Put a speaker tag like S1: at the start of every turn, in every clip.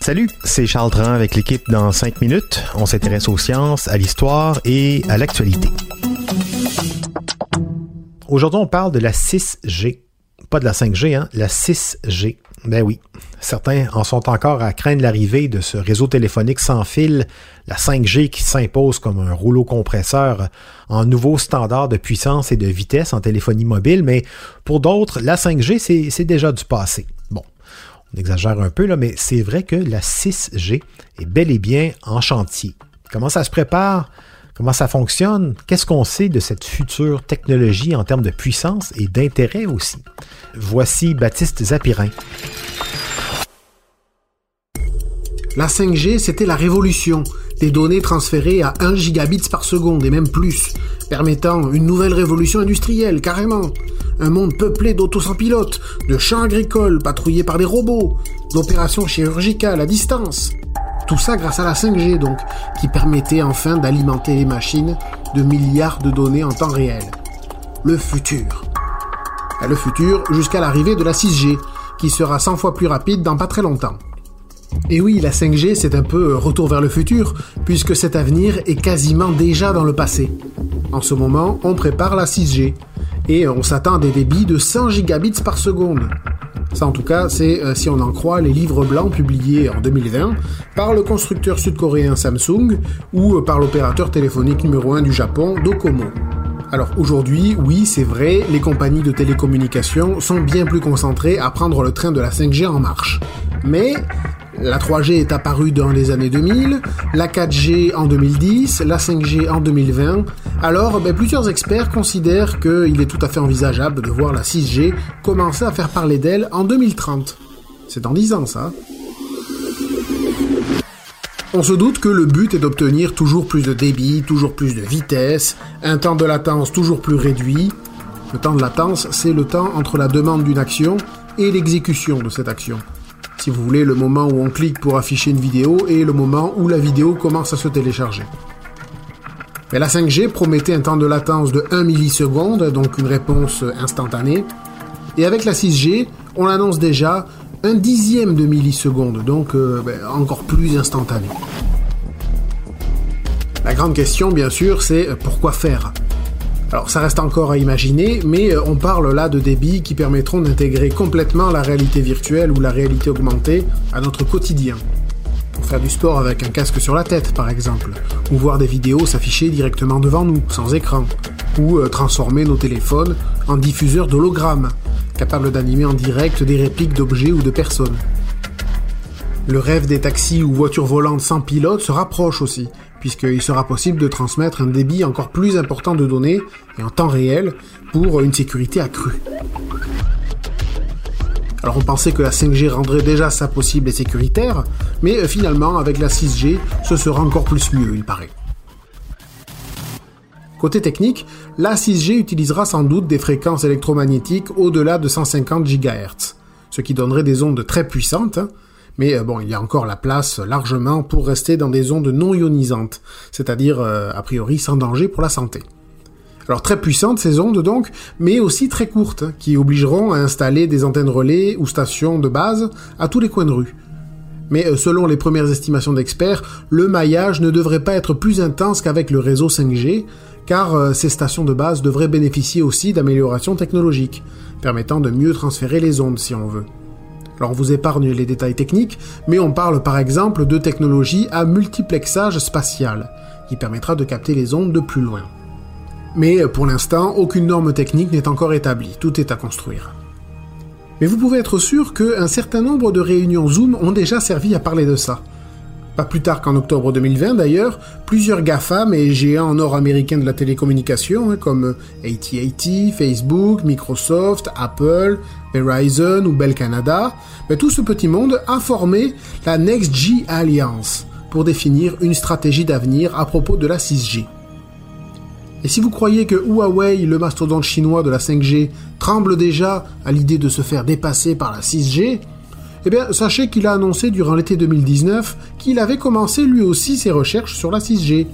S1: Salut, c'est Charles Dran avec l'équipe dans 5 minutes. On s'intéresse aux sciences, à l'histoire et à l'actualité. Aujourd'hui, on parle de la 6G. Pas de la 5G, hein, la 6G. Ben oui, certains en sont encore à craindre l'arrivée de ce réseau téléphonique sans fil, la 5G qui s'impose comme un rouleau compresseur en nouveau standard de puissance et de vitesse en téléphonie mobile, mais pour d'autres, la 5G, c'est déjà du passé. On exagère un peu, là, mais c'est vrai que la 6G est bel et bien en chantier. Comment ça se prépare? Comment ça fonctionne? Qu'est-ce qu'on sait de cette future technologie en termes de puissance et d'intérêt aussi? Voici Baptiste Zapirin.
S2: La 5G, c'était la révolution. Des données transférées à 1 gigabit par seconde et même plus, permettant une nouvelle révolution industrielle, carrément. Un monde peuplé d'autos sans pilote, de champs agricoles patrouillés par des robots, d'opérations chirurgicales à distance. Tout ça grâce à la 5G donc, qui permettait enfin d'alimenter les machines de milliards de données en temps réel. Le futur. Le futur jusqu'à l'arrivée de la 6G, qui sera 100 fois plus rapide dans pas très longtemps. Et oui, la 5G, c'est un peu retour vers le futur, puisque cet avenir est quasiment déjà dans le passé. En ce moment, on prépare la 6G, et on s'attend à des débits de 100 gigabits par seconde. Ça, en tout cas, c'est euh, si on en croit les livres blancs publiés en 2020 par le constructeur sud-coréen Samsung ou euh, par l'opérateur téléphonique numéro 1 du Japon, Docomo. Alors aujourd'hui, oui, c'est vrai, les compagnies de télécommunications sont bien plus concentrées à prendre le train de la 5G en marche. Mais la 3G est apparue dans les années 2000, la 4G en 2010, la 5G en 2020. Alors, ben, plusieurs experts considèrent qu'il est tout à fait envisageable de voir la 6G commencer à faire parler d'elle en 2030. C'est en 10 ans, ça. On se doute que le but est d'obtenir toujours plus de débit, toujours plus de vitesse, un temps de latence toujours plus réduit. Le temps de latence, c'est le temps entre la demande d'une action et l'exécution de cette action si vous voulez, le moment où on clique pour afficher une vidéo et le moment où la vidéo commence à se télécharger. Mais la 5G promettait un temps de latence de 1 milliseconde, donc une réponse instantanée. Et avec la 6G, on annonce déjà un dixième de milliseconde, donc euh, ben, encore plus instantané. La grande question, bien sûr, c'est euh, pourquoi faire? Alors ça reste encore à imaginer, mais euh, on parle là de débits qui permettront d'intégrer complètement la réalité virtuelle ou la réalité augmentée à notre quotidien. Pour faire du sport avec un casque sur la tête par exemple, ou voir des vidéos s'afficher directement devant nous, sans écran, ou euh, transformer nos téléphones en diffuseurs d'hologrammes, capables d'animer en direct des répliques d'objets ou de personnes. Le rêve des taxis ou voitures volantes sans pilote se rapproche aussi, puisqu'il sera possible de transmettre un débit encore plus important de données et en temps réel pour une sécurité accrue. Alors on pensait que la 5G rendrait déjà ça possible et sécuritaire, mais euh, finalement avec la 6G, ce sera encore plus mieux, il paraît. Côté technique, la 6G utilisera sans doute des fréquences électromagnétiques au-delà de 150 GHz, ce qui donnerait des ondes très puissantes, hein, mais euh, bon, il y a encore la place largement pour rester dans des ondes non ionisantes, c'est-à-dire euh, a priori sans danger pour la santé. Alors très puissantes ces ondes donc, mais aussi très courtes, qui obligeront à installer des antennes relais ou stations de base à tous les coins de rue. Mais euh, selon les premières estimations d'experts, le maillage ne devrait pas être plus intense qu'avec le réseau 5G, car ces stations de base devraient bénéficier aussi d'améliorations technologiques, permettant de mieux transférer les ondes si on veut. Alors on vous épargne les détails techniques, mais on parle par exemple de technologie à multiplexage spatial, qui permettra de capter les ondes de plus loin. Mais pour l'instant, aucune norme technique n'est encore établie, tout est à construire. Mais vous pouvez être sûr qu'un certain nombre de réunions Zoom ont déjà servi à parler de ça. Pas plus tard qu'en octobre 2020 d'ailleurs, plusieurs GAFAM et géants nord-américains de la télécommunication, hein, comme AT&T, Facebook, Microsoft, Apple, Verizon ou Bell Canada, ben, tout ce petit monde a formé la NextG Alliance pour définir une stratégie d'avenir à propos de la 6G. Et si vous croyez que Huawei, le mastodonte chinois de la 5G, tremble déjà à l'idée de se faire dépasser par la 6G, eh bien, sachez qu'il a annoncé durant l'été 2019 qu'il avait commencé lui aussi ses recherches sur la 6G,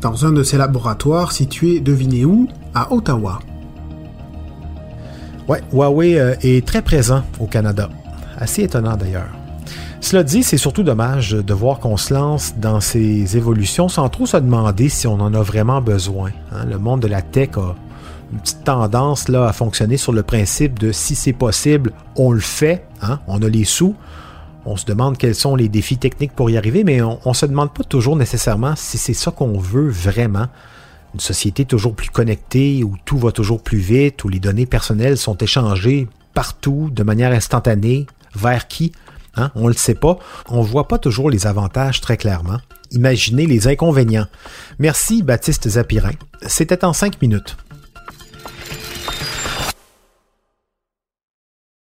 S2: dans un de ses laboratoires situés, devinez où, à Ottawa.
S1: Ouais, Huawei euh, est très présent au Canada. Assez étonnant d'ailleurs. Cela dit, c'est surtout dommage de voir qu'on se lance dans ces évolutions sans trop se demander si on en a vraiment besoin. Hein. Le monde de la tech a une petite tendance là, à fonctionner sur le principe de si c'est possible, on le fait, hein? on a les sous. On se demande quels sont les défis techniques pour y arriver, mais on ne se demande pas toujours nécessairement si c'est ça qu'on veut vraiment. Une société toujours plus connectée, où tout va toujours plus vite, où les données personnelles sont échangées partout, de manière instantanée, vers qui Hein? On ne le sait pas. On ne voit pas toujours les avantages très clairement. Imaginez les inconvénients. Merci Baptiste Zapirin. C'était en cinq minutes.